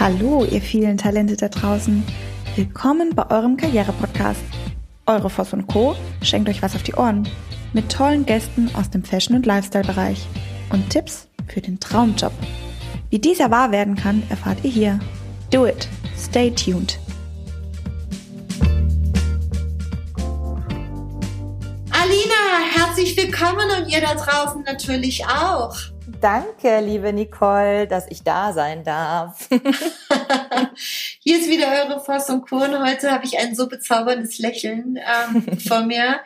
Hallo, ihr vielen Talente da draußen. Willkommen bei eurem Karriere-Podcast. Eure Voss und Co. schenkt euch was auf die Ohren. Mit tollen Gästen aus dem Fashion- und Lifestyle-Bereich. Und Tipps für den Traumjob. Wie dieser wahr werden kann, erfahrt ihr hier. Do it. Stay tuned. Alina, herzlich willkommen und ihr da draußen natürlich auch. Danke, liebe Nicole, dass ich da sein darf. Hier ist wieder eure Voss und Kuhn. Heute habe ich ein so bezauberndes Lächeln ähm, vor mir.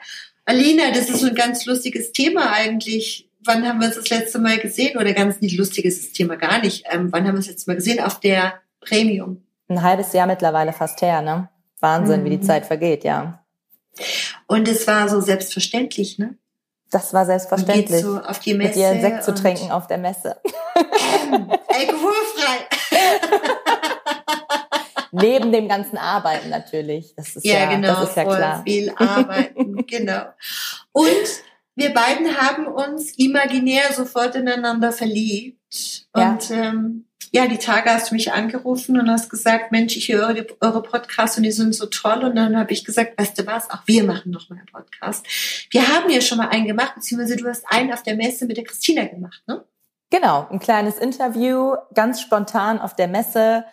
Alina, das ist so ein ganz lustiges Thema eigentlich. Wann haben wir uns das letzte Mal gesehen? Oder ganz nicht lustiges Thema gar nicht. Ähm, wann haben wir das letzte Mal gesehen? Auf der Premium. Ein halbes Jahr mittlerweile fast her, ne? Wahnsinn, mhm. wie die mhm. Zeit vergeht, ja. Und es war so selbstverständlich, ne? Das war selbstverständlich. So auf die Messe. Mit dir Sekt zu trinken auf der Messe. Ähm, alkoholfrei. Neben dem ganzen Arbeiten natürlich. Das ist ja, ja genau, das ist ja klar. viel Arbeiten, genau. Und wir beiden haben uns imaginär sofort ineinander verliebt. Und ja. ähm, ja, die Tage hast du mich angerufen und hast gesagt, Mensch, ich höre eure Podcasts und die sind so toll. Und dann habe ich gesagt, weißt du was, auch wir machen noch mal einen Podcast. Wir haben ja schon mal einen gemacht, beziehungsweise du hast einen auf der Messe mit der Christina gemacht, ne? Genau, ein kleines Interview, ganz spontan auf der Messe.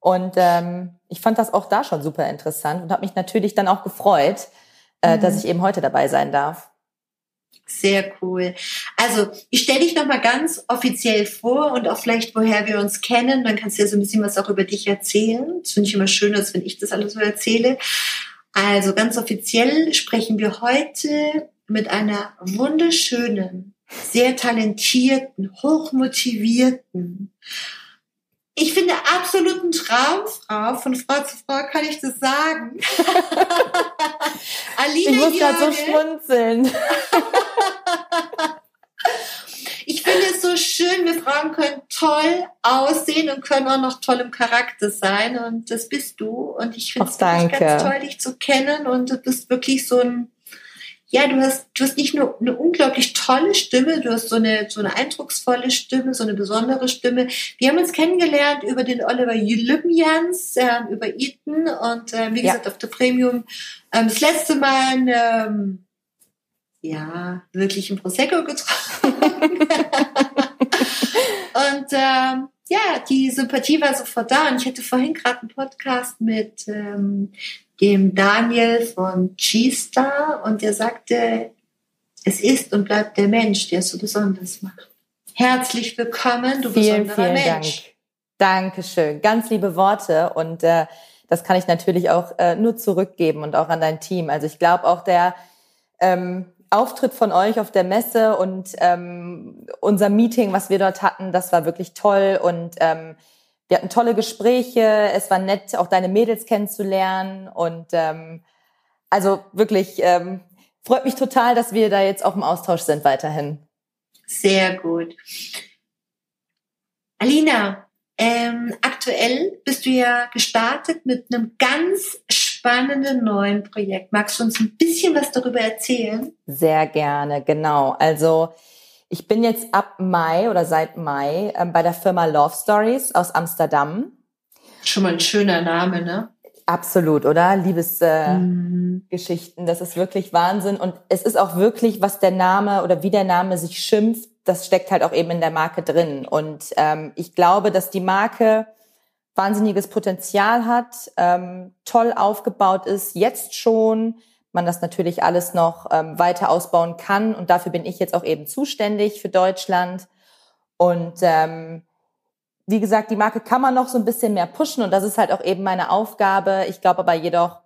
Und ähm, ich fand das auch da schon super interessant und habe mich natürlich dann auch gefreut, äh, mhm. dass ich eben heute dabei sein darf. Sehr cool. Also ich stelle dich nochmal ganz offiziell vor und auch vielleicht, woher wir uns kennen. Dann kannst du ja so ein bisschen was auch über dich erzählen. Das finde ich immer schön, als wenn ich das alles so erzähle. Also ganz offiziell sprechen wir heute mit einer wunderschönen, sehr talentierten, hochmotivierten, ich finde absoluten Traumfrau, von Frau zu Frau kann ich das sagen. Alina ich muss gerade so schmunzeln. ich finde es so schön, wir Frauen können toll aussehen und können auch noch toll im Charakter sein. Und das bist du. Und ich finde es ganz toll, dich zu kennen. Und du bist wirklich so ein ja, du hast, du hast nicht nur eine unglaublich tolle Stimme, du hast so eine, so eine eindrucksvolle Stimme, so eine besondere Stimme. Wir haben uns kennengelernt über den Oliver Lübjans, äh, über Eton und äh, wie ja. gesagt auf der Premium ähm, das letzte Mal ähm, ja, wirklich ein Prosecco getrunken. und ähm, ja, die Sympathie war sofort da. Und ich hatte vorhin gerade einen Podcast mit ähm, dem Daniel von G-Star und der sagte, es ist und bleibt der Mensch, der es so besonders macht. Herzlich willkommen, du vielen, besonderer vielen Mensch. Dank. Dankeschön. Ganz liebe Worte und äh, das kann ich natürlich auch äh, nur zurückgeben und auch an dein Team. Also ich glaube auch der ähm, Auftritt von euch auf der Messe und ähm, unser Meeting, was wir dort hatten, das war wirklich toll und ähm, wir hatten tolle Gespräche, es war nett, auch deine Mädels kennenzulernen und ähm, also wirklich ähm, freut mich total, dass wir da jetzt auch im Austausch sind weiterhin. Sehr gut. Alina, ähm, aktuell bist du ja gestartet mit einem ganz spannenden neuen Projekt. Magst du uns ein bisschen was darüber erzählen? Sehr gerne, genau. Also ich bin jetzt ab Mai oder seit Mai ähm, bei der Firma Love Stories aus Amsterdam. Schon mal ein schöner Name, ne? Absolut, oder? Liebesgeschichten, äh, mhm. das ist wirklich Wahnsinn. Und es ist auch wirklich, was der Name oder wie der Name sich schimpft, das steckt halt auch eben in der Marke drin. Und ähm, ich glaube, dass die Marke wahnsinniges Potenzial hat, ähm, toll aufgebaut ist, jetzt schon, man das natürlich alles noch ähm, weiter ausbauen kann. Und dafür bin ich jetzt auch eben zuständig für Deutschland. Und ähm, wie gesagt, die Marke kann man noch so ein bisschen mehr pushen und das ist halt auch eben meine Aufgabe. Ich glaube aber jedoch,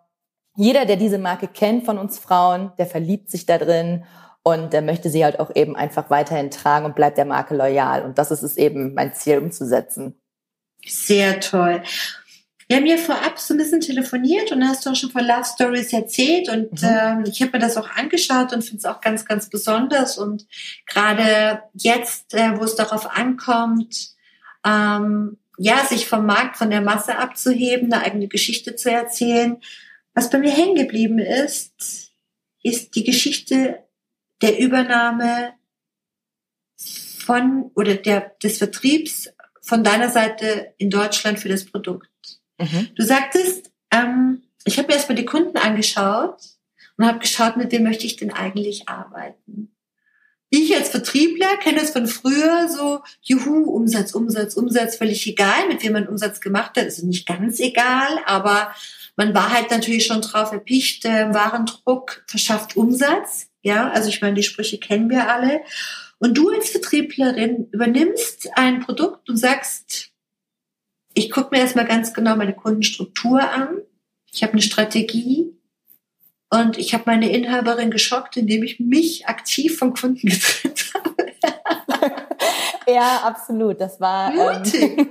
jeder, der diese Marke kennt von uns Frauen, der verliebt sich da drin und der möchte sie halt auch eben einfach weiterhin tragen und bleibt der Marke loyal. Und das ist es eben, mein Ziel umzusetzen. Sehr toll. Wir haben ja vorab so ein bisschen telefoniert und hast du auch schon von Love Stories erzählt und mhm. ähm, ich habe mir das auch angeschaut und finde es auch ganz, ganz besonders und gerade jetzt, äh, wo es darauf ankommt, ähm, ja, sich vom Markt, von der Masse abzuheben, eine eigene Geschichte zu erzählen. Was bei mir hängen geblieben ist, ist die Geschichte der Übernahme von oder der, des Vertriebs von deiner Seite in Deutschland für das Produkt. Mhm. Du sagtest, ähm, ich habe mir erstmal die Kunden angeschaut und habe geschaut, mit wem möchte ich denn eigentlich arbeiten. Ich als Vertriebler kenne es von früher so, juhu, Umsatz, Umsatz, Umsatz, völlig egal, mit wem man Umsatz gemacht hat, also nicht ganz egal, aber man war halt natürlich schon drauf erpicht, äh, Warendruck verschafft Umsatz. Ja, also ich meine, die Sprüche kennen wir alle. Und du als Vertrieblerin übernimmst ein Produkt und sagst, ich gucke mir erstmal ganz genau meine Kundenstruktur an. Ich habe eine Strategie und ich habe meine Inhaberin geschockt, indem ich mich aktiv vom Kunden getrennt habe. ja, absolut. Das war. Ähm,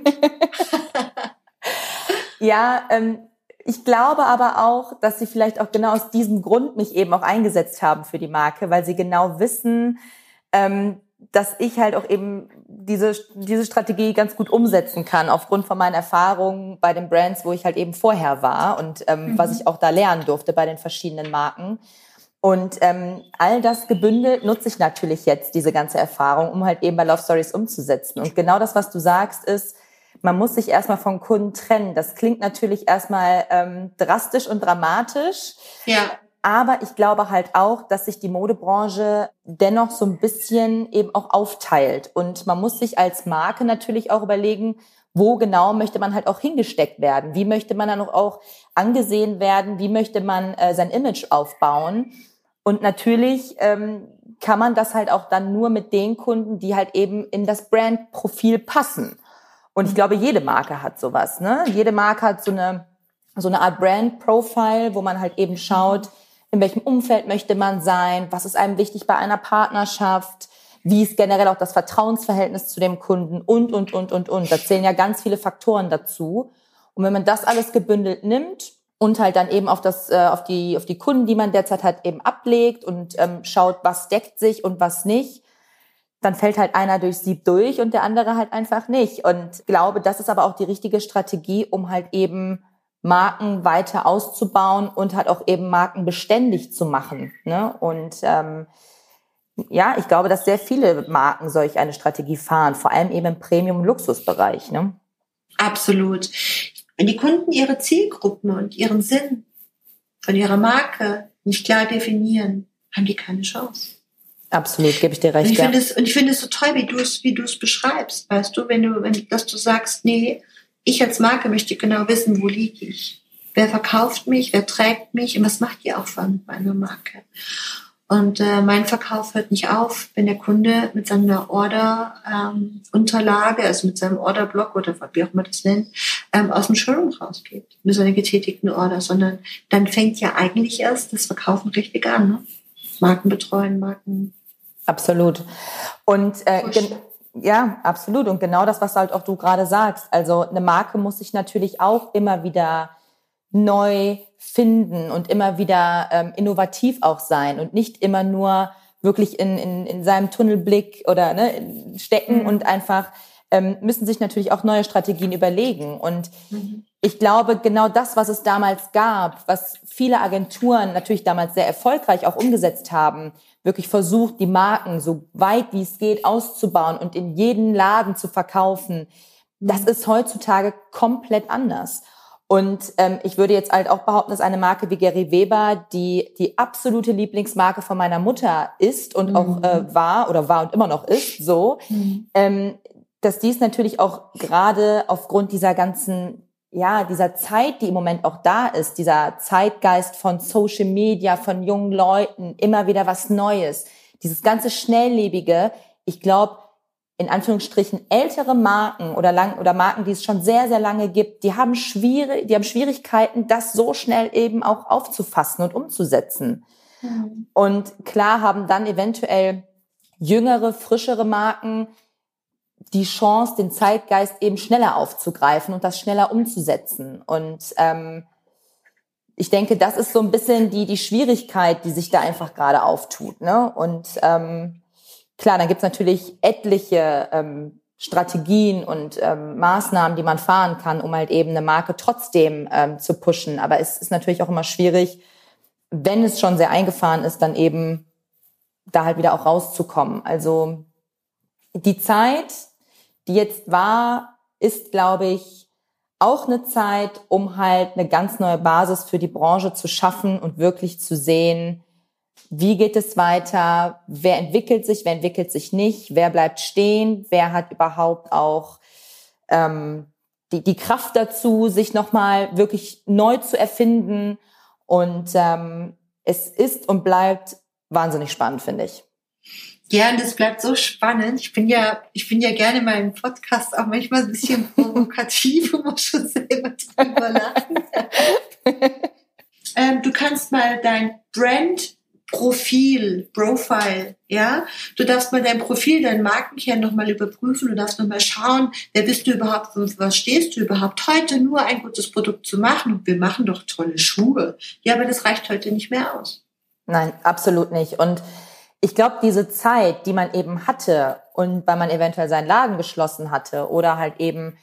ja, ähm, ich glaube aber auch, dass sie vielleicht auch genau aus diesem Grund mich eben auch eingesetzt haben für die Marke, weil sie genau wissen, ähm, dass ich halt auch eben diese, diese Strategie ganz gut umsetzen kann, aufgrund von meinen Erfahrungen bei den Brands, wo ich halt eben vorher war und ähm, mhm. was ich auch da lernen durfte bei den verschiedenen Marken. Und ähm, all das gebündelt nutze ich natürlich jetzt, diese ganze Erfahrung, um halt eben bei Love Stories umzusetzen. Und genau das, was du sagst, ist, man muss sich erstmal vom Kunden trennen. Das klingt natürlich erstmal ähm, drastisch und dramatisch. Ja. Aber ich glaube halt auch, dass sich die Modebranche dennoch so ein bisschen eben auch aufteilt. Und man muss sich als Marke natürlich auch überlegen, wo genau möchte man halt auch hingesteckt werden? Wie möchte man dann auch angesehen werden? Wie möchte man äh, sein Image aufbauen? Und natürlich ähm, kann man das halt auch dann nur mit den Kunden, die halt eben in das Brandprofil passen. Und ich glaube, jede Marke hat sowas. Ne? Jede Marke hat so eine, so eine Art Brand-Profile, wo man halt eben schaut, in welchem Umfeld möchte man sein, was ist einem wichtig bei einer Partnerschaft, wie ist generell auch das Vertrauensverhältnis zu dem Kunden und, und, und, und, und. Da zählen ja ganz viele Faktoren dazu. Und wenn man das alles gebündelt nimmt und halt dann eben auf das, äh, auf die, auf die Kunden, die man derzeit hat, eben ablegt und ähm, schaut, was deckt sich und was nicht, dann fällt halt einer durchs Sieb durch und der andere halt einfach nicht. Und glaube, das ist aber auch die richtige Strategie, um halt eben Marken weiter auszubauen und halt auch eben Marken beständig zu machen. Ne? Und ähm, ja, ich glaube, dass sehr viele Marken solch eine Strategie fahren, vor allem eben im Premium-Luxusbereich. Ne? Absolut. Wenn die Kunden ihre Zielgruppen und ihren Sinn von ihrer Marke nicht klar definieren, haben die keine Chance. Absolut, gebe ich dir recht. Und ich finde es, und ich finde es so toll, wie du es, wie du es beschreibst, weißt du, wenn du, wenn, dass du sagst, nee, ich als Marke möchte genau wissen, wo liege ich? Wer verkauft mich? Wer trägt mich? Und was macht die Aufwand mit meiner Marke? Und äh, mein Verkauf hört nicht auf, wenn der Kunde mit seiner Order-Unterlage, ähm, also mit seinem Orderblock oder wie auch man das nennt, ähm, aus dem Showroom rausgeht, mit seiner getätigten Order, sondern dann fängt ja eigentlich erst das Verkaufen richtig an. Ne? Marken betreuen, Marken Absolut. Und äh, ja, absolut. Und genau das, was halt auch du gerade sagst. Also eine Marke muss sich natürlich auch immer wieder neu finden und immer wieder ähm, innovativ auch sein und nicht immer nur wirklich in, in, in seinem Tunnelblick oder ne, stecken mhm. und einfach ähm, müssen sich natürlich auch neue Strategien überlegen. Und mhm. ich glaube, genau das, was es damals gab, was viele Agenturen natürlich damals sehr erfolgreich auch umgesetzt haben, wirklich versucht, die Marken so weit wie es geht auszubauen und in jeden Laden zu verkaufen, das ist heutzutage komplett anders. Und ähm, ich würde jetzt halt auch behaupten, dass eine Marke wie Gary Weber die die absolute Lieblingsmarke von meiner Mutter ist und mhm. auch äh, war oder war und immer noch ist so, mhm. ähm, dass dies natürlich auch gerade aufgrund dieser ganzen ja, dieser Zeit, die im Moment auch da ist, dieser Zeitgeist von Social Media, von jungen Leuten, immer wieder was Neues, dieses ganze Schnelllebige, ich glaube, in Anführungsstrichen ältere Marken oder lang oder Marken, die es schon sehr sehr lange gibt, die haben schwierig, die haben Schwierigkeiten, das so schnell eben auch aufzufassen und umzusetzen. Mhm. Und klar haben dann eventuell jüngere, frischere Marken die Chance, den Zeitgeist eben schneller aufzugreifen und das schneller umzusetzen. Und ähm, ich denke, das ist so ein bisschen die, die Schwierigkeit, die sich da einfach gerade auftut. Ne? Und ähm, klar, dann gibt's natürlich etliche ähm, Strategien und ähm, Maßnahmen, die man fahren kann, um halt eben eine Marke trotzdem ähm, zu pushen. Aber es ist natürlich auch immer schwierig, wenn es schon sehr eingefahren ist, dann eben da halt wieder auch rauszukommen. Also die Zeit, die jetzt war, ist, glaube ich, auch eine Zeit, um halt eine ganz neue Basis für die Branche zu schaffen und wirklich zu sehen, wie geht es weiter, wer entwickelt sich, wer entwickelt sich nicht, wer bleibt stehen, wer hat überhaupt auch ähm, die, die Kraft dazu, sich nochmal wirklich neu zu erfinden. Und ähm, es ist und bleibt wahnsinnig spannend, finde ich. Ja, und es bleibt so spannend. Ich bin ja, ich bin ja gerne mal im Podcast auch manchmal ein bisschen provokativ und muss schon selber drüber lachen. ähm, du kannst mal dein Brand Profil, Profile, ja. Du darfst mal dein Profil, deinen Markenkern nochmal überprüfen. Du darfst nochmal schauen, wer bist du überhaupt, was stehst du überhaupt heute nur ein gutes Produkt zu machen. Und wir machen doch tolle Schuhe. Ja, aber das reicht heute nicht mehr aus. Nein, absolut nicht. Und ich glaube, diese Zeit, die man eben hatte und weil man eventuell seinen Laden geschlossen hatte oder halt eben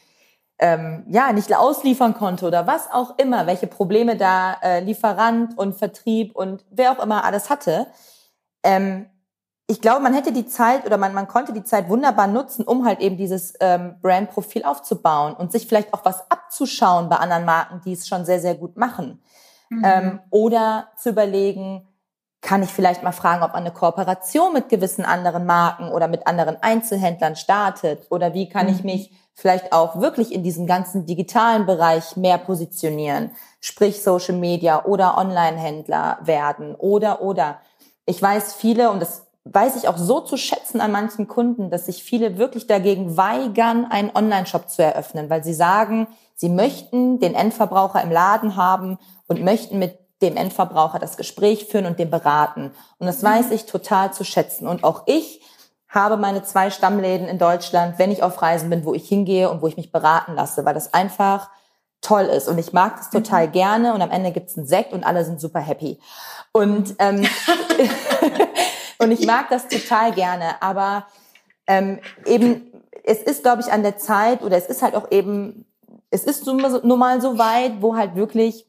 ähm, ja nicht ausliefern konnte oder was auch immer, welche Probleme da äh, Lieferant und Vertrieb und wer auch immer alles hatte. Ähm, ich glaube, man hätte die Zeit oder man, man konnte die Zeit wunderbar nutzen, um halt eben dieses ähm, Brandprofil aufzubauen und sich vielleicht auch was abzuschauen bei anderen Marken, die es schon sehr, sehr gut machen. Mhm. Ähm, oder zu überlegen, kann ich vielleicht mal fragen, ob man eine Kooperation mit gewissen anderen Marken oder mit anderen Einzelhändlern startet? Oder wie kann mhm. ich mich vielleicht auch wirklich in diesem ganzen digitalen Bereich mehr positionieren? Sprich Social Media oder Online-Händler werden oder, oder. Ich weiß viele, und das weiß ich auch so zu schätzen an manchen Kunden, dass sich viele wirklich dagegen weigern, einen Online-Shop zu eröffnen, weil sie sagen, sie möchten den Endverbraucher im Laden haben und möchten mit dem Endverbraucher das Gespräch führen und den beraten. Und das weiß ich total zu schätzen. Und auch ich habe meine zwei Stammläden in Deutschland, wenn ich auf Reisen bin, wo ich hingehe und wo ich mich beraten lasse, weil das einfach toll ist. Und ich mag das total mhm. gerne. Und am Ende gibt's einen Sekt und alle sind super happy. Und, ähm, und ich mag das total gerne. Aber ähm, eben, es ist, glaube ich, an der Zeit oder es ist halt auch eben, es ist nun mal so weit, wo halt wirklich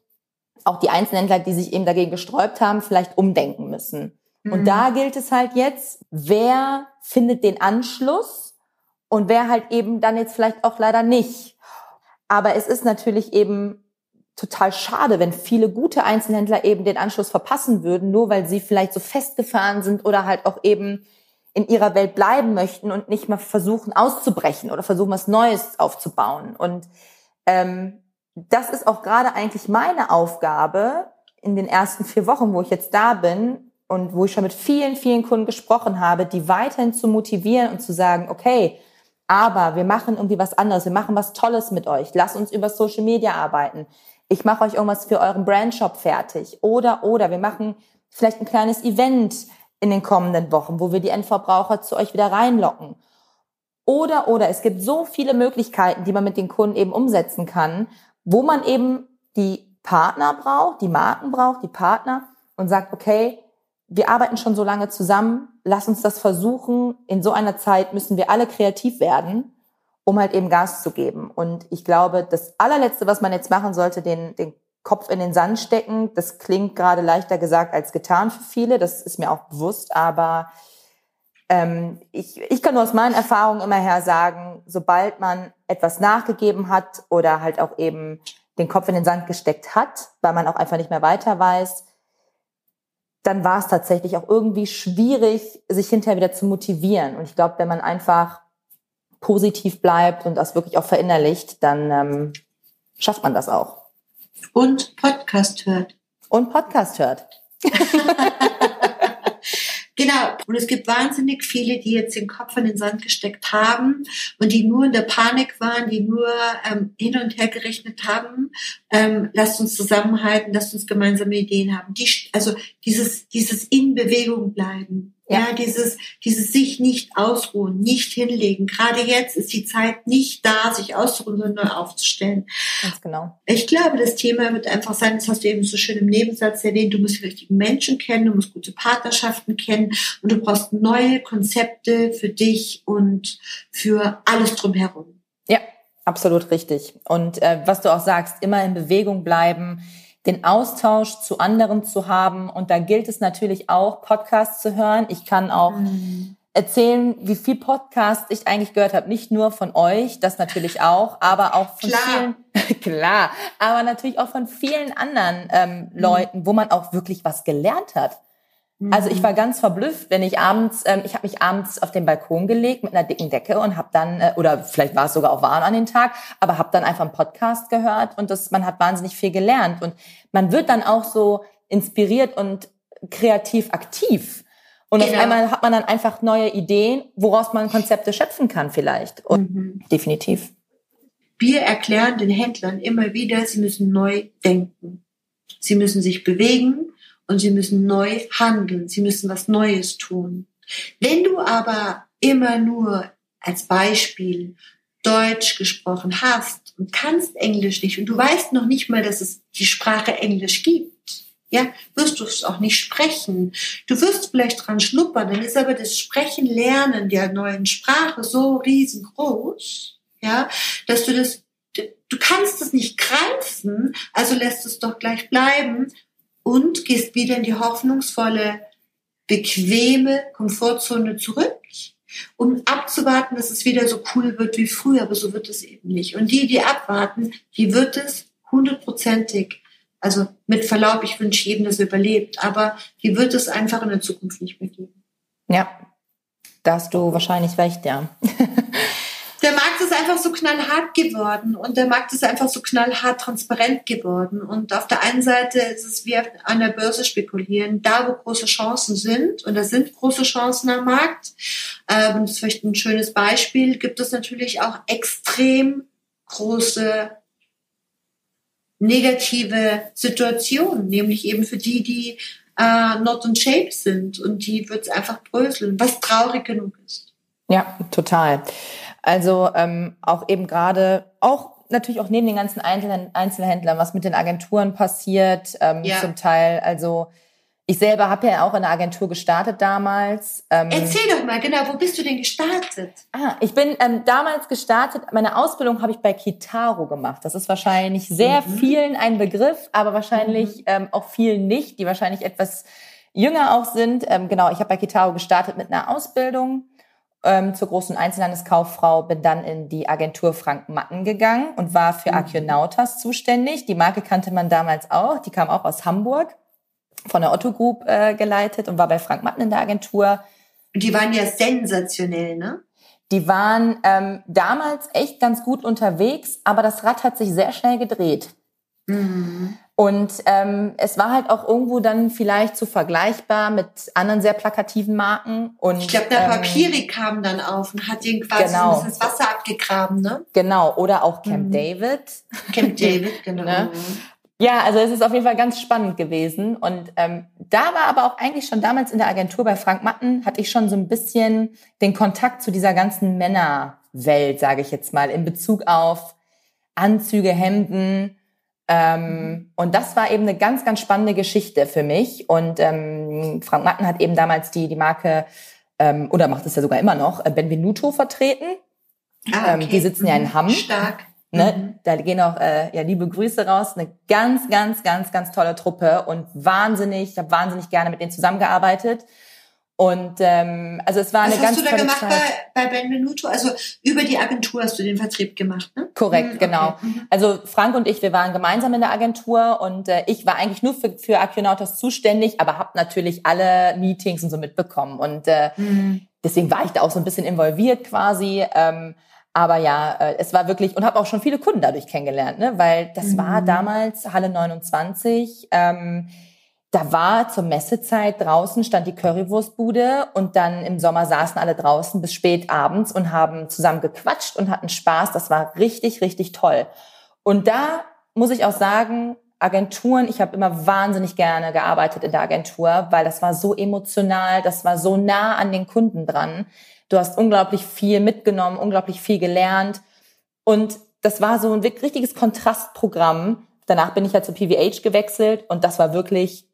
auch die Einzelhändler, die sich eben dagegen gesträubt haben, vielleicht umdenken müssen. Mhm. Und da gilt es halt jetzt, wer findet den Anschluss und wer halt eben dann jetzt vielleicht auch leider nicht. Aber es ist natürlich eben total schade, wenn viele gute Einzelhändler eben den Anschluss verpassen würden, nur weil sie vielleicht so festgefahren sind oder halt auch eben in ihrer Welt bleiben möchten und nicht mal versuchen auszubrechen oder versuchen was Neues aufzubauen. Und ähm, das ist auch gerade eigentlich meine Aufgabe in den ersten vier Wochen, wo ich jetzt da bin und wo ich schon mit vielen, vielen Kunden gesprochen habe, die weiterhin zu motivieren und zu sagen, okay, aber wir machen irgendwie was anderes, wir machen was Tolles mit euch, lasst uns über Social Media arbeiten. Ich mache euch irgendwas für euren Brandshop fertig. Oder, oder, wir machen vielleicht ein kleines Event in den kommenden Wochen, wo wir die Endverbraucher zu euch wieder reinlocken. Oder, oder, es gibt so viele Möglichkeiten, die man mit den Kunden eben umsetzen kann wo man eben die Partner braucht, die Marken braucht, die Partner und sagt, okay, wir arbeiten schon so lange zusammen, lass uns das versuchen. In so einer Zeit müssen wir alle kreativ werden, um halt eben Gas zu geben. Und ich glaube, das allerletzte, was man jetzt machen sollte, den, den Kopf in den Sand stecken, das klingt gerade leichter gesagt als getan für viele, das ist mir auch bewusst, aber ähm, ich, ich kann nur aus meinen Erfahrungen immer her sagen, sobald man etwas nachgegeben hat oder halt auch eben den Kopf in den Sand gesteckt hat, weil man auch einfach nicht mehr weiter weiß, dann war es tatsächlich auch irgendwie schwierig, sich hinterher wieder zu motivieren. Und ich glaube, wenn man einfach positiv bleibt und das wirklich auch verinnerlicht, dann ähm, schafft man das auch. Und Podcast hört. Und Podcast hört. Genau. Und es gibt wahnsinnig viele, die jetzt den Kopf in den Sand gesteckt haben und die nur in der Panik waren, die nur ähm, hin und her gerechnet haben. Ähm, lasst uns zusammenhalten, lasst uns gemeinsame Ideen haben. Die, also dieses, dieses in Bewegung bleiben. Ja. ja, dieses, dieses sich nicht ausruhen, nicht hinlegen. Gerade jetzt ist die Zeit nicht da, sich auszuruhen, sondern neu aufzustellen. Ganz genau. Ich glaube, das Thema wird einfach sein, das hast du eben so schön im Nebensatz erwähnt, du musst die richtigen Menschen kennen, du musst gute Partnerschaften kennen und du brauchst neue Konzepte für dich und für alles drumherum. Ja, absolut richtig. Und äh, was du auch sagst, immer in Bewegung bleiben, den Austausch zu anderen zu haben. Und da gilt es natürlich auch, Podcasts zu hören. Ich kann auch mhm. erzählen, wie viel Podcasts ich eigentlich gehört habe. Nicht nur von euch, das natürlich auch, aber auch von klar. vielen, klar, aber natürlich auch von vielen anderen ähm, mhm. Leuten, wo man auch wirklich was gelernt hat. Also ich war mhm. ganz verblüfft, wenn ich abends, ähm, ich habe mich abends auf den Balkon gelegt mit einer dicken Decke und habe dann, äh, oder vielleicht war es sogar auch warm an den Tag, aber habe dann einfach einen Podcast gehört und das, man hat wahnsinnig viel gelernt und man wird dann auch so inspiriert und kreativ aktiv. Und genau. auf einmal hat man dann einfach neue Ideen, woraus man Konzepte schöpfen kann vielleicht. Und mhm. definitiv. Wir erklären den Händlern immer wieder, sie müssen neu denken. Sie müssen sich bewegen und sie müssen neu handeln. Sie müssen was Neues tun. Wenn du aber immer nur als Beispiel Deutsch gesprochen hast und kannst Englisch nicht und du weißt noch nicht mal, dass es die Sprache Englisch gibt, ja, wirst du es auch nicht sprechen. Du wirst vielleicht dran schnuppern, dann ist aber das Sprechen, Lernen der neuen Sprache so riesengroß, ja, dass du das, du kannst es nicht greifen, also lässt es doch gleich bleiben und gehst wieder in die hoffnungsvolle, bequeme Komfortzone zurück, um abzuwarten, dass es wieder so cool wird wie früher, aber so wird es eben nicht. Und die, die abwarten, die wird es hundertprozentig also mit Verlaub, ich wünsche jedem, dass er überlebt, aber die wird es einfach in der Zukunft nicht mehr geben. Ja, da hast du wahrscheinlich recht, ja. der Markt ist einfach so knallhart geworden und der Markt ist einfach so knallhart transparent geworden. Und auf der einen Seite ist es wie an der Börse spekulieren, da wo große Chancen sind, und da sind große Chancen am Markt, ähm, das ist vielleicht ein schönes Beispiel, gibt es natürlich auch extrem große negative Situation, nämlich eben für die, die äh, not in shape sind und die wird es einfach bröseln, was traurig genug ist. Ja, total. Also ähm, auch eben gerade, auch natürlich auch neben den ganzen Einzelhändlern, was mit den Agenturen passiert, ähm, ja. zum Teil, also ich selber habe ja auch in einer Agentur gestartet damals. Ähm, Erzähl doch mal, genau, wo bist du denn gestartet? Ah, ich bin ähm, damals gestartet, meine Ausbildung habe ich bei Kitaro gemacht. Das ist wahrscheinlich sehr mhm. vielen ein Begriff, aber wahrscheinlich mhm. ähm, auch vielen nicht, die wahrscheinlich etwas jünger auch sind. Ähm, genau, ich habe bei Kitaro gestartet mit einer Ausbildung ähm, zur großen Einzelhandelskauffrau, bin dann in die Agentur Frank Matten gegangen und war für mhm. Archionautas zuständig. Die Marke kannte man damals auch, die kam auch aus Hamburg von der Otto Group äh, geleitet und war bei Frank Matten in der Agentur. Die waren ja sensationell, ne? Die waren ähm, damals echt ganz gut unterwegs, aber das Rad hat sich sehr schnell gedreht. Mhm. Und ähm, es war halt auch irgendwo dann vielleicht zu so vergleichbar mit anderen sehr plakativen Marken. Und, ich glaube, der ähm, Papiri kam dann auf und hat ihn quasi genau. so ein bisschen das Wasser abgegraben, ne? Genau, oder auch Camp mhm. David. Camp David, genau. ne? Ja, also es ist auf jeden Fall ganz spannend gewesen. Und ähm, da war aber auch eigentlich schon damals in der Agentur bei Frank Matten, hatte ich schon so ein bisschen den Kontakt zu dieser ganzen Männerwelt, sage ich jetzt mal, in Bezug auf Anzüge, Hemden. Ähm, und das war eben eine ganz, ganz spannende Geschichte für mich. Und ähm, Frank Matten hat eben damals die, die Marke, ähm, oder macht es ja sogar immer noch, äh, Benvenuto vertreten. Ah, ähm, okay. die sitzen ja in Hamm. Stark. Ne? Mhm. Da gehen auch äh, ja, liebe Grüße raus. Eine ganz, ganz, ganz, ganz tolle Truppe und wahnsinnig, ich habe wahnsinnig gerne mit denen zusammengearbeitet. Und ähm, also es war eine ganz tolle Zeit. Was hast du da gemacht bei, bei Benvenuto? Also über die Agentur hast du den Vertrieb gemacht, ne? Korrekt, mhm, genau. Okay. Mhm. Also Frank und ich, wir waren gemeinsam in der Agentur und äh, ich war eigentlich nur für, für Acunautas zuständig, aber habe natürlich alle Meetings und so mitbekommen. Und äh, mhm. deswegen war ich da auch so ein bisschen involviert quasi. Ähm, aber ja, äh, es war wirklich, und habe auch schon viele Kunden dadurch kennengelernt, ne? weil das mhm. war damals Halle 29. Ähm, da war zur Messezeit draußen stand die Currywurstbude und dann im Sommer saßen alle draußen bis spät abends und haben zusammen gequatscht und hatten Spaß. Das war richtig, richtig toll. Und da muss ich auch sagen, Agenturen, ich habe immer wahnsinnig gerne gearbeitet in der Agentur, weil das war so emotional, das war so nah an den Kunden dran. Du hast unglaublich viel mitgenommen, unglaublich viel gelernt. Und das war so ein richtiges Kontrastprogramm. Danach bin ich ja zu PVH gewechselt und das war wirklich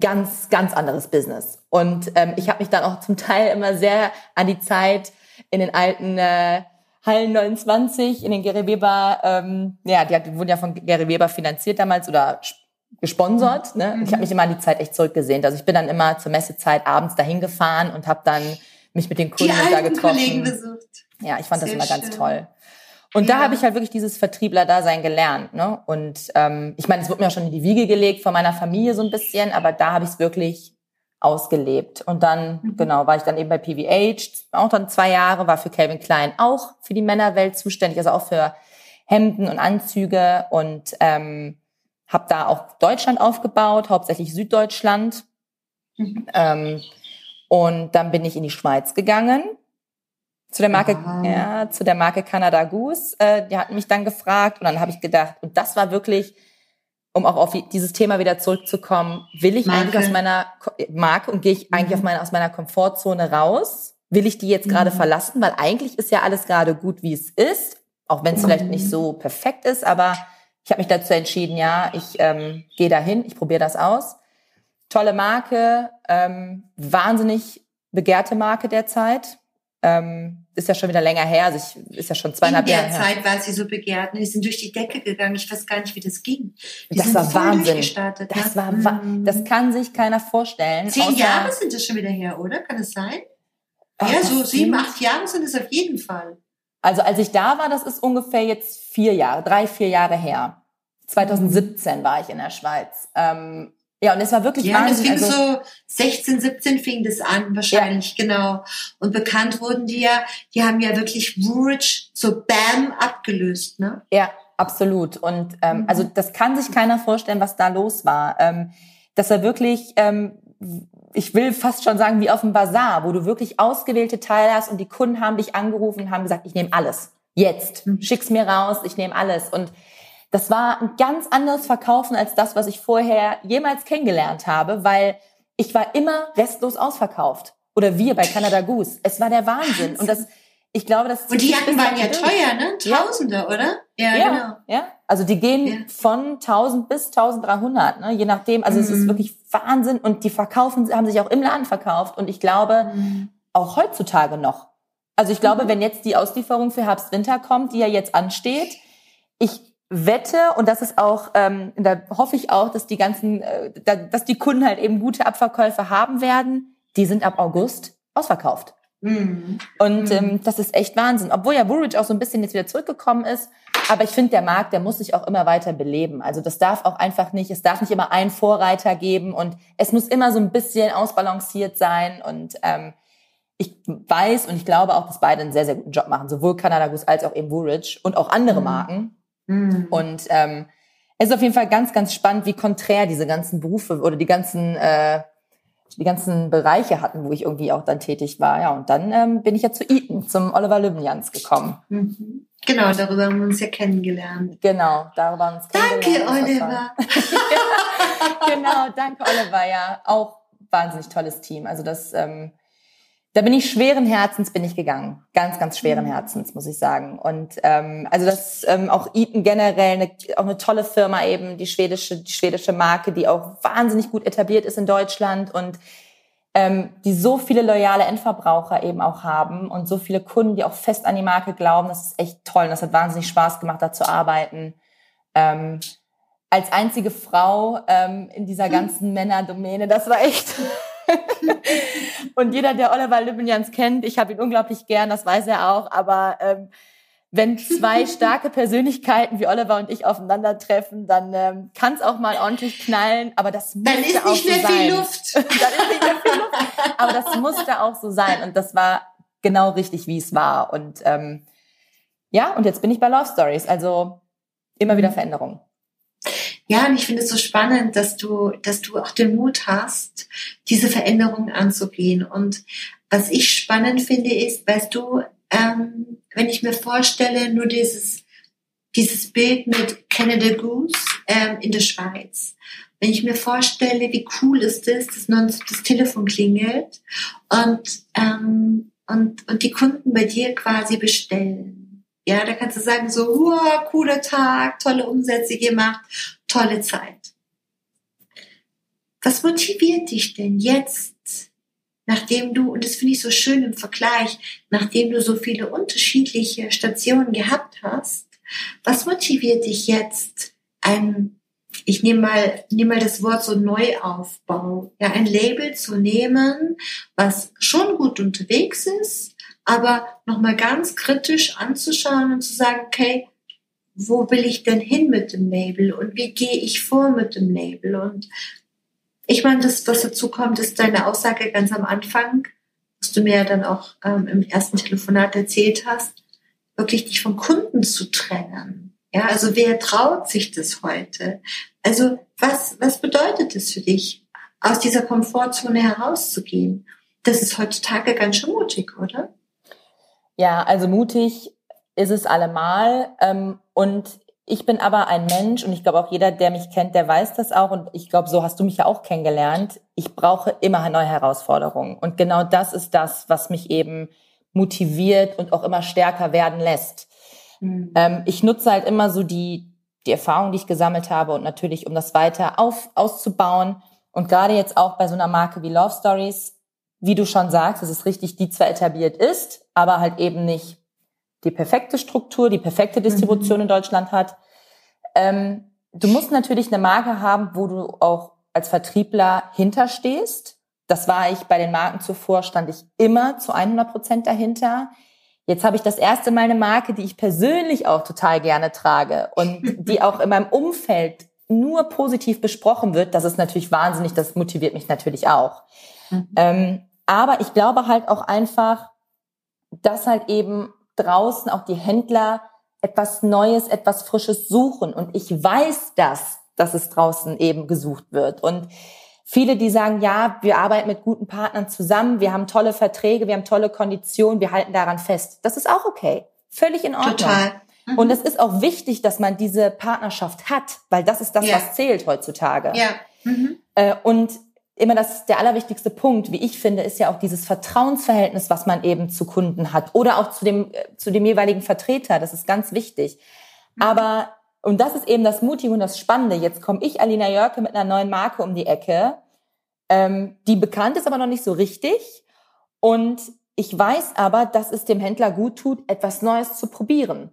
ganz, ganz anderes Business. Und ähm, ich habe mich dann auch zum Teil immer sehr an die Zeit in den alten äh, Hallen 29, in den Gary Weber, ähm, ja, die, hat, die wurden ja von Gary Weber finanziert damals oder gesponsert. Ne? Ich habe mich immer an die Zeit echt zurückgesehnt. Also ich bin dann immer zur Messezeit abends dahin gefahren und habe dann mich mit den Kunden da getroffen. Kollegen besucht. Ja, ich fand Sehr das immer schön. ganz toll. Und ja. da habe ich halt wirklich dieses Vertriebler-Dasein gelernt. Ne? Und ähm, ich meine, es wurde mir auch schon in die Wiege gelegt von meiner Familie so ein bisschen, aber da habe ich es wirklich ausgelebt. Und dann, mhm. genau, war ich dann eben bei PVH, auch dann zwei Jahre, war für Calvin Klein auch für die Männerwelt zuständig, also auch für Hemden und Anzüge und ähm, habe da auch Deutschland aufgebaut, hauptsächlich Süddeutschland. Mhm. Ähm, und dann bin ich in die Schweiz gegangen zu der Marke, Aha. ja, zu der Marke Canada Goose. Äh, die hatten mich dann gefragt und dann habe ich gedacht, und das war wirklich, um auch auf dieses Thema wieder zurückzukommen, will ich Marke. eigentlich aus meiner Marke und gehe ich mhm. eigentlich auf meine, aus meiner Komfortzone raus? Will ich die jetzt gerade mhm. verlassen? Weil eigentlich ist ja alles gerade gut, wie es ist, auch wenn es mhm. vielleicht nicht so perfekt ist, aber ich habe mich dazu entschieden, ja, ich ähm, gehe dahin, ich probiere das aus. Tolle Marke, ähm, wahnsinnig begehrte Marke derzeit. Ähm, ist ja schon wieder länger her, also ich, ist ja schon zweieinhalb Jahre her. In der Zeit war sie so begehrt und die sind durch die Decke gegangen. Ich weiß gar nicht, wie das ging. Die das war Wahnsinn. Das war, mhm. das kann sich keiner vorstellen. Zehn Jahre sind das schon wieder her, oder? Kann es sein? Ach, ja, so sieben, acht Jahre sind es auf jeden Fall. Also als ich da war, das ist ungefähr jetzt vier Jahre, drei, vier Jahre her. 2017 mhm. war ich in der Schweiz. Ähm, ja, und es war wirklich ja, Wahnsinn. das fing also, so 16, 17 fing das an, wahrscheinlich, ja. genau. Und bekannt wurden die ja, die haben ja wirklich Woolrich so bam abgelöst, ne? Ja, absolut. Und ähm, mhm. also das kann sich keiner vorstellen, was da los war. Ähm, das war wirklich, ähm, ich will fast schon sagen, wie auf dem Bazar, wo du wirklich ausgewählte Teile hast und die Kunden haben dich angerufen und haben gesagt, ich nehme alles. Jetzt. Mhm. Schick's mir raus, ich nehme alles. Und das war ein ganz anderes Verkaufen als das, was ich vorher jemals kennengelernt habe, weil ich war immer restlos ausverkauft. Oder wir bei Canada Goose. Es war der Wahnsinn. Und das, ich glaube, das Und die Jacken waren ja teuer, ne? Tausende, ja. oder? Ja, ja, genau. Ja, also die gehen ja. von 1000 bis 1300, ne? Je nachdem. Also mhm. es ist mhm. wirklich Wahnsinn. Und die verkaufen, haben sich auch im Laden verkauft. Und ich glaube, mhm. auch heutzutage noch. Also ich glaube, mhm. wenn jetzt die Auslieferung für Herbst-Winter kommt, die ja jetzt ansteht, ich wette, und das ist auch, ähm, da hoffe ich auch, dass die ganzen, äh, dass die Kunden halt eben gute Abverkäufe haben werden, die sind ab August ausverkauft. Mhm. Und mhm. ähm, das ist echt Wahnsinn. Obwohl ja Woolrich auch so ein bisschen jetzt wieder zurückgekommen ist. Aber ich finde, der Markt, der muss sich auch immer weiter beleben. Also das darf auch einfach nicht, es darf nicht immer einen Vorreiter geben und es muss immer so ein bisschen ausbalanciert sein. Und ähm, ich weiß und ich glaube auch, dass beide einen sehr, sehr guten Job machen. Sowohl Canada Goose als auch eben Woolrich und auch andere mhm. Marken. Mhm. Und ähm, es ist auf jeden Fall ganz, ganz spannend, wie konträr diese ganzen Berufe oder die ganzen äh, die ganzen Bereiche hatten, wo ich irgendwie auch dann tätig war. Ja, und dann ähm, bin ich ja zu Eton, zum Oliver Lübbenjans gekommen. Mhm. Genau, darüber haben wir uns ja kennengelernt. Genau, darüber haben wir uns kennengelernt. Danke, Oliver. genau, danke, Oliver. Ja, auch wahnsinnig tolles Team. Also das ähm, da bin ich schweren Herzens bin ich gegangen. Ganz, ganz schweren mhm. Herzens, muss ich sagen. Und ähm, also das ähm, auch Eaton generell eine, auch eine tolle Firma eben, die schwedische, die schwedische Marke, die auch wahnsinnig gut etabliert ist in Deutschland und ähm, die so viele loyale Endverbraucher eben auch haben und so viele Kunden, die auch fest an die Marke glauben. Das ist echt toll. Und das hat wahnsinnig Spaß gemacht, da zu arbeiten. Ähm, als einzige Frau ähm, in dieser hm. ganzen Männerdomäne, das war echt und jeder, der Oliver Lübbenjans kennt, ich habe ihn unglaublich gern, das weiß er auch, aber ähm, wenn zwei starke Persönlichkeiten wie Oliver und ich aufeinandertreffen, dann ähm, kann es auch mal ordentlich knallen, aber das musste dann ist auch nicht mehr so viel Luft. dann ist nicht mehr viel Luft. Aber das musste auch so sein und das war genau richtig, wie es war. Und ähm, ja, und jetzt bin ich bei Love Stories, also immer wieder Veränderungen. Ja, und ich finde es so spannend, dass du, dass du auch den Mut hast, diese Veränderungen anzugehen. Und was ich spannend finde, ist, weißt du, ähm, wenn ich mir vorstelle, nur dieses, dieses Bild mit Canada Goose ähm, in der Schweiz. Wenn ich mir vorstelle, wie cool ist es, dass das, das Telefon klingelt und, ähm, und, und die Kunden bei dir quasi bestellen ja, da kannst du sagen, so, wow, cooler Tag, tolle Umsätze gemacht, tolle Zeit. Was motiviert dich denn jetzt, nachdem du, und das finde ich so schön im Vergleich, nachdem du so viele unterschiedliche Stationen gehabt hast, was motiviert dich jetzt, ein, ich nehme mal, nehme mal das Wort so Neuaufbau. Ja, ein Label zu nehmen, was schon gut unterwegs ist, aber nochmal ganz kritisch anzuschauen und zu sagen, okay, wo will ich denn hin mit dem Label und wie gehe ich vor mit dem Label? Und ich meine, das, was dazu kommt, ist deine Aussage ganz am Anfang, was du mir ja dann auch ähm, im ersten Telefonat erzählt hast, wirklich dich vom Kunden zu trennen. Ja, also wer traut sich das heute? Also was, was bedeutet es für dich, aus dieser Komfortzone herauszugehen? Das ist heutzutage ganz schön mutig, oder? Ja, also mutig ist es allemal. Ähm, und ich bin aber ein Mensch und ich glaube auch jeder, der mich kennt, der weiß das auch. Und ich glaube, so hast du mich ja auch kennengelernt. Ich brauche immer neue Herausforderungen. Und genau das ist das, was mich eben motiviert und auch immer stärker werden lässt. Mhm. Ähm, ich nutze halt immer so die, die Erfahrung, die ich gesammelt habe und natürlich, um das weiter auf, auszubauen. Und gerade jetzt auch bei so einer Marke wie Love Stories, wie du schon sagst, es ist richtig, die zwar etabliert ist, aber halt eben nicht die perfekte Struktur, die perfekte Distribution mhm. in Deutschland hat. Ähm, du musst natürlich eine Marke haben, wo du auch als Vertriebler hinterstehst. Das war ich bei den Marken zuvor, stand ich immer zu 100 Prozent dahinter. Jetzt habe ich das erste Mal eine Marke, die ich persönlich auch total gerne trage und die auch in meinem Umfeld nur positiv besprochen wird. Das ist natürlich wahnsinnig, das motiviert mich natürlich auch. Mhm. Ähm, aber ich glaube halt auch einfach, dass halt eben draußen auch die Händler etwas Neues, etwas Frisches suchen. Und ich weiß das, dass es draußen eben gesucht wird. Und viele, die sagen, ja, wir arbeiten mit guten Partnern zusammen, wir haben tolle Verträge, wir haben tolle Konditionen, wir halten daran fest. Das ist auch okay. Völlig in Ordnung. Total. Mhm. Und es ist auch wichtig, dass man diese Partnerschaft hat, weil das ist das, ja. was zählt heutzutage. Ja. Mhm. Äh, und immer das der allerwichtigste Punkt, wie ich finde, ist ja auch dieses Vertrauensverhältnis, was man eben zu Kunden hat oder auch zu dem äh, zu dem jeweiligen Vertreter. Das ist ganz wichtig. Mhm. Aber und das ist eben das Mutige und das Spannende. Jetzt komme ich, Alina Jörke, mit einer neuen Marke um die Ecke, ähm, die bekannt ist, aber noch nicht so richtig. Und ich weiß aber, dass es dem Händler gut tut, etwas Neues zu probieren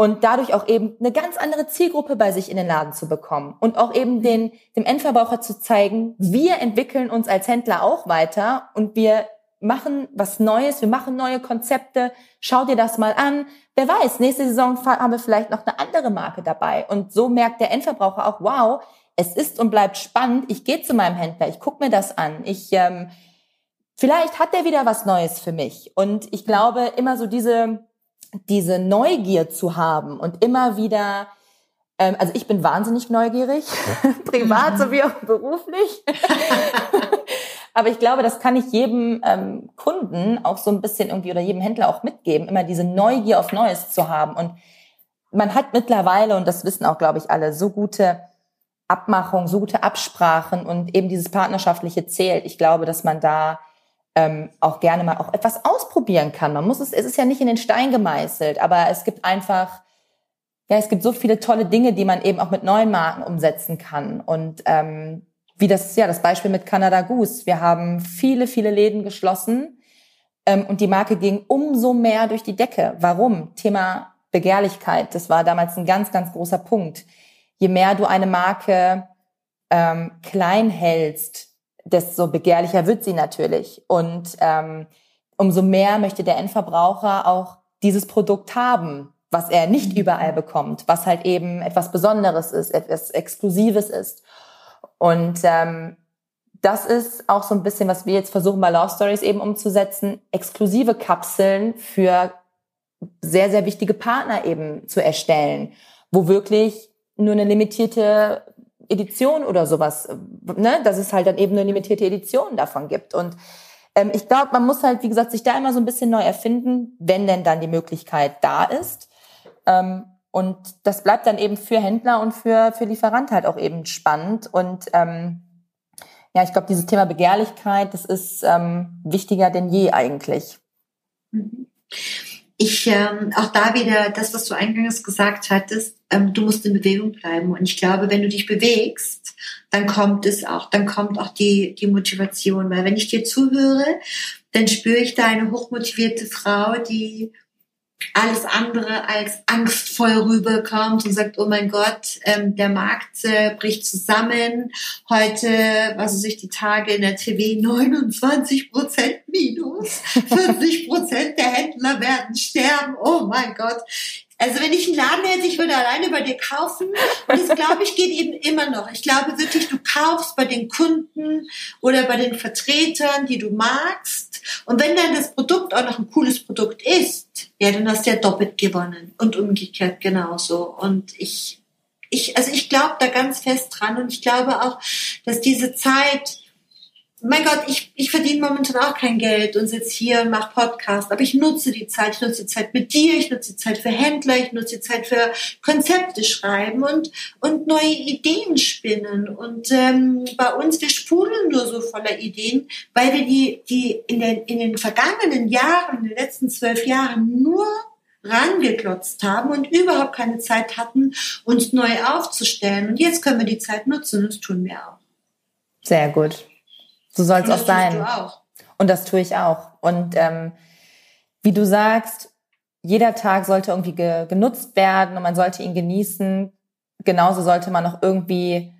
und dadurch auch eben eine ganz andere Zielgruppe bei sich in den Laden zu bekommen und auch eben den, dem Endverbraucher zu zeigen, wir entwickeln uns als Händler auch weiter und wir machen was Neues, wir machen neue Konzepte, schau dir das mal an. Wer weiß, nächste Saison haben wir vielleicht noch eine andere Marke dabei. Und so merkt der Endverbraucher auch, wow, es ist und bleibt spannend. Ich gehe zu meinem Händler, ich gucke mir das an. Ich ähm, vielleicht hat der wieder was Neues für mich. Und ich glaube, immer so diese diese Neugier zu haben und immer wieder, ähm, also ich bin wahnsinnig neugierig, privat sowie auch beruflich. Aber ich glaube, das kann ich jedem ähm, Kunden auch so ein bisschen irgendwie oder jedem Händler auch mitgeben, immer diese Neugier auf Neues zu haben. Und man hat mittlerweile, und das wissen auch, glaube ich, alle, so gute Abmachungen, so gute Absprachen und eben dieses Partnerschaftliche zählt. Ich glaube, dass man da ähm, auch gerne mal auch etwas ausprobieren kann. Man muss es, es ist ja nicht in den Stein gemeißelt, aber es gibt einfach, ja, es gibt so viele tolle Dinge, die man eben auch mit neuen Marken umsetzen kann. Und ähm, wie das, ja, das Beispiel mit Canada Goose. Wir haben viele, viele Läden geschlossen ähm, und die Marke ging umso mehr durch die Decke. Warum? Thema Begehrlichkeit. Das war damals ein ganz, ganz großer Punkt. Je mehr du eine Marke ähm, klein hältst, desto begehrlicher wird sie natürlich. Und ähm, umso mehr möchte der Endverbraucher auch dieses Produkt haben, was er nicht mhm. überall bekommt, was halt eben etwas Besonderes ist, etwas Exklusives ist. Und ähm, das ist auch so ein bisschen, was wir jetzt versuchen bei Love Stories eben umzusetzen, exklusive Kapseln für sehr, sehr wichtige Partner eben zu erstellen, wo wirklich nur eine limitierte Edition oder sowas, ne, dass es halt dann eben eine limitierte Edition davon gibt. Und ähm, ich glaube, man muss halt, wie gesagt, sich da immer so ein bisschen neu erfinden, wenn denn dann die Möglichkeit da ist. Ähm, und das bleibt dann eben für Händler und für, für Lieferant halt auch eben spannend. Und ähm, ja, ich glaube, dieses Thema Begehrlichkeit, das ist ähm, wichtiger denn je eigentlich. Mhm ich ähm, auch da wieder das, was du eingangs gesagt hattest, ähm, du musst in Bewegung bleiben. Und ich glaube, wenn du dich bewegst, dann kommt es auch, dann kommt auch die, die Motivation. Weil wenn ich dir zuhöre, dann spüre ich da eine hochmotivierte Frau, die, alles andere als angstvoll rüberkommt und sagt, oh mein Gott, ähm, der Markt äh, bricht zusammen. Heute, was weiß ich, die Tage in der TV 29 Prozent minus, 40 Prozent der Händler werden sterben. Oh mein Gott. Also wenn ich einen Laden hätte, ich würde alleine bei dir kaufen. Und das glaube ich geht eben immer noch. Ich glaube wirklich, du kaufst bei den Kunden oder bei den Vertretern, die du magst. Und wenn dann das Produkt auch noch ein cooles Produkt ist, ja, dann hast du ja doppelt gewonnen. Und umgekehrt genauso. Und ich, ich, also ich glaube da ganz fest dran. Und ich glaube auch, dass diese Zeit, mein Gott, ich, ich verdiene momentan auch kein Geld und sitze hier und mache Podcast, aber ich nutze die Zeit. Ich nutze die Zeit mit dir, ich nutze die Zeit für Händler, ich nutze die Zeit für Konzepte schreiben und, und neue Ideen spinnen. Und ähm, bei uns, wir spulen nur so voller Ideen, weil wir die, die in, den, in den vergangenen Jahren, in den letzten zwölf Jahren nur rangeklotzt haben und überhaupt keine Zeit hatten, uns neu aufzustellen. Und jetzt können wir die Zeit nutzen und das tun wir auch. Sehr gut. So soll es auch sein. Auch. Und das tue ich auch. Und ähm, wie du sagst, jeder Tag sollte irgendwie ge genutzt werden und man sollte ihn genießen. Genauso sollte man auch irgendwie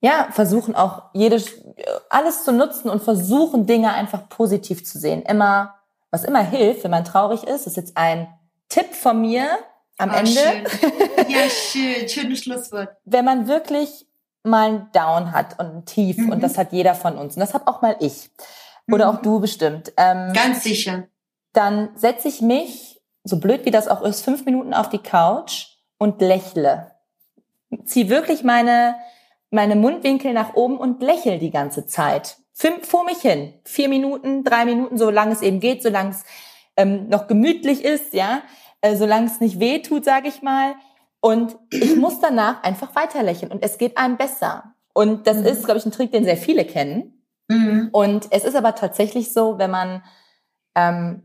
ja versuchen auch jedes alles zu nutzen und versuchen Dinge einfach positiv zu sehen. Immer was immer hilft, wenn man traurig ist, ist jetzt ein Tipp von mir am oh, Ende. Schön. Ja, schön, schönes Schlusswort. Wenn man wirklich mal ein Down hat und ein Tief mhm. und das hat jeder von uns und das hat auch mal ich oder mhm. auch du bestimmt. Ähm, Ganz sicher. Dann setze ich mich, so blöd wie das auch ist, fünf Minuten auf die Couch und lächle. Zieh wirklich meine, meine Mundwinkel nach oben und lächle die ganze Zeit. Fünf, vor mich hin. Vier Minuten, drei Minuten, solange es eben geht, solange es ähm, noch gemütlich ist, ja, äh, solange es nicht weh tut, sage ich mal. Und ich muss danach einfach weiter lächeln und es geht einem besser. Und das mhm. ist, glaube ich, ein Trick, den sehr viele kennen. Mhm. Und es ist aber tatsächlich so, wenn man ähm,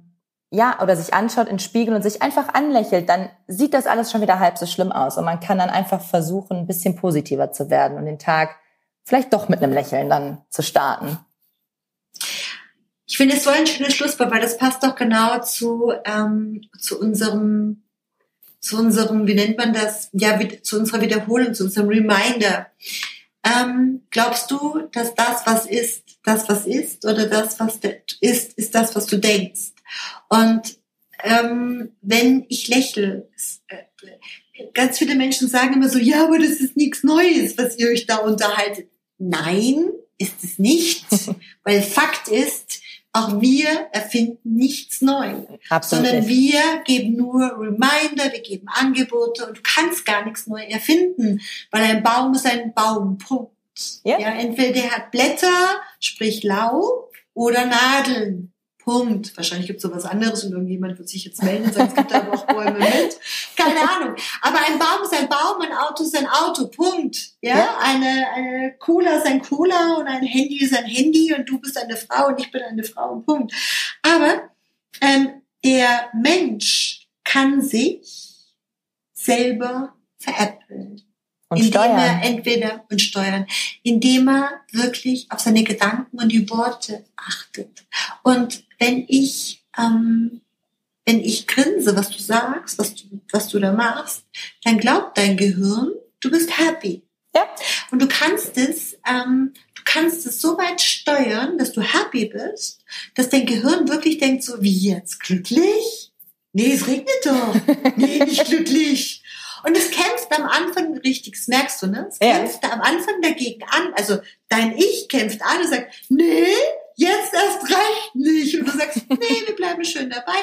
ja oder sich anschaut in Spiegel und sich einfach anlächelt, dann sieht das alles schon wieder halb so schlimm aus und man kann dann einfach versuchen, ein bisschen positiver zu werden und den Tag vielleicht doch mit einem Lächeln dann zu starten. Ich finde es so ein schönes Schlusswort, weil das passt doch genau zu, ähm, zu unserem zu unserem, wie nennt man das, ja, zu unserer Wiederholung, zu unserem Reminder. Ähm, glaubst du, dass das, was ist, das, was ist, oder das, was ist, ist das, was du denkst? Und ähm, wenn ich lächle, äh, ganz viele Menschen sagen immer so, ja, aber das ist nichts Neues, was ihr euch da unterhaltet. Nein, ist es nicht, weil Fakt ist, auch wir erfinden nichts neu, Absolut sondern wir geben nur Reminder, wir geben Angebote und du kannst gar nichts neu erfinden, weil ein Baum ist ein Baum, Punkt. Ja. ja entweder der hat Blätter, sprich Laub, oder Nadeln. Punkt. Wahrscheinlich gibt es sowas anderes und irgendjemand wird sich jetzt melden und sagen, es gibt da aber auch Bäume mit. Keine Ahnung. Aber ein Baum ist ein Baum, ein Auto ist ein Auto. Punkt. Ja, ja. Eine, eine Cooler ist ein Cooler und ein Handy ist ein Handy und du bist eine Frau und ich bin eine Frau. Punkt. Aber ähm, der Mensch kann sich selber veräppeln. Und indem steuern. er entweder und steuern, indem er wirklich auf seine Gedanken und die Worte achtet. Und wenn ich, ähm, wenn ich grinse, was du sagst, was du, was du da machst, dann glaubt dein Gehirn, du bist happy. Ja. Und du kannst es, ähm, du kannst es so weit steuern, dass du happy bist, dass dein Gehirn wirklich denkt so, wie jetzt glücklich? Nee, es regnet doch. Nee, nicht glücklich. Und es kämpft am Anfang richtig, das merkst du, ne? Es kämpft ja. am Anfang dagegen an. Also dein Ich kämpft an und sagt, nee, jetzt erst recht nicht. Und du sagst, nee, wir bleiben schön dabei.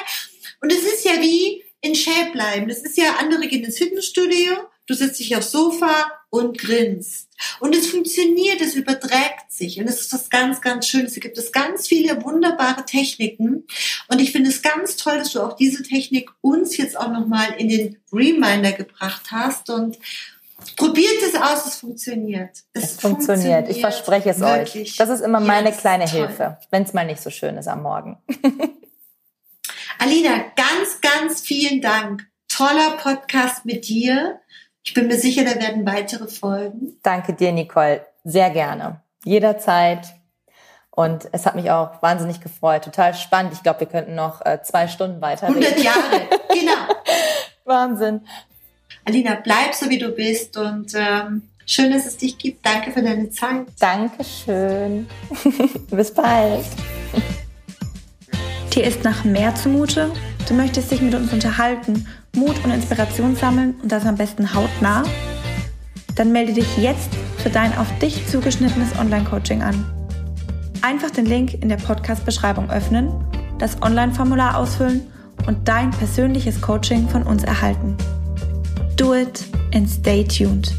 Und es ist ja wie in Shape bleiben. Das ist ja, andere gehen ins Fitnessstudio, du sitzt dich aufs Sofa und grinst. Und es funktioniert, es überträgt sich. Und es ist was ganz, ganz Schönes. Es gibt es ganz viele wunderbare Techniken. Und ich finde es ganz toll, dass du auch diese Technik uns jetzt auch nochmal in den Reminder gebracht hast. Und probiert es aus, es funktioniert. Es, es funktioniert. funktioniert. Ich verspreche es wirklich. euch. Das ist immer meine kleine toll. Hilfe, wenn es mal nicht so schön ist am Morgen. Alina, ganz, ganz vielen Dank. Toller Podcast mit dir. Ich bin mir sicher, da werden weitere folgen. Danke dir, Nicole. Sehr gerne. Jederzeit. Und es hat mich auch wahnsinnig gefreut. Total spannend. Ich glaube, wir könnten noch äh, zwei Stunden weiter. 100 Jahre. genau. Wahnsinn. Alina, bleib so wie du bist und ähm, schön, dass es dich gibt. Danke für deine Zeit. Dankeschön. Bis bald. Dir ist nach mehr zumute? Du möchtest dich mit uns unterhalten, Mut und Inspiration sammeln und das am besten hautnah? Dann melde dich jetzt für dein auf dich zugeschnittenes Online-Coaching an. Einfach den Link in der Podcast-Beschreibung öffnen, das Online-Formular ausfüllen und dein persönliches Coaching von uns erhalten. Do it and stay tuned.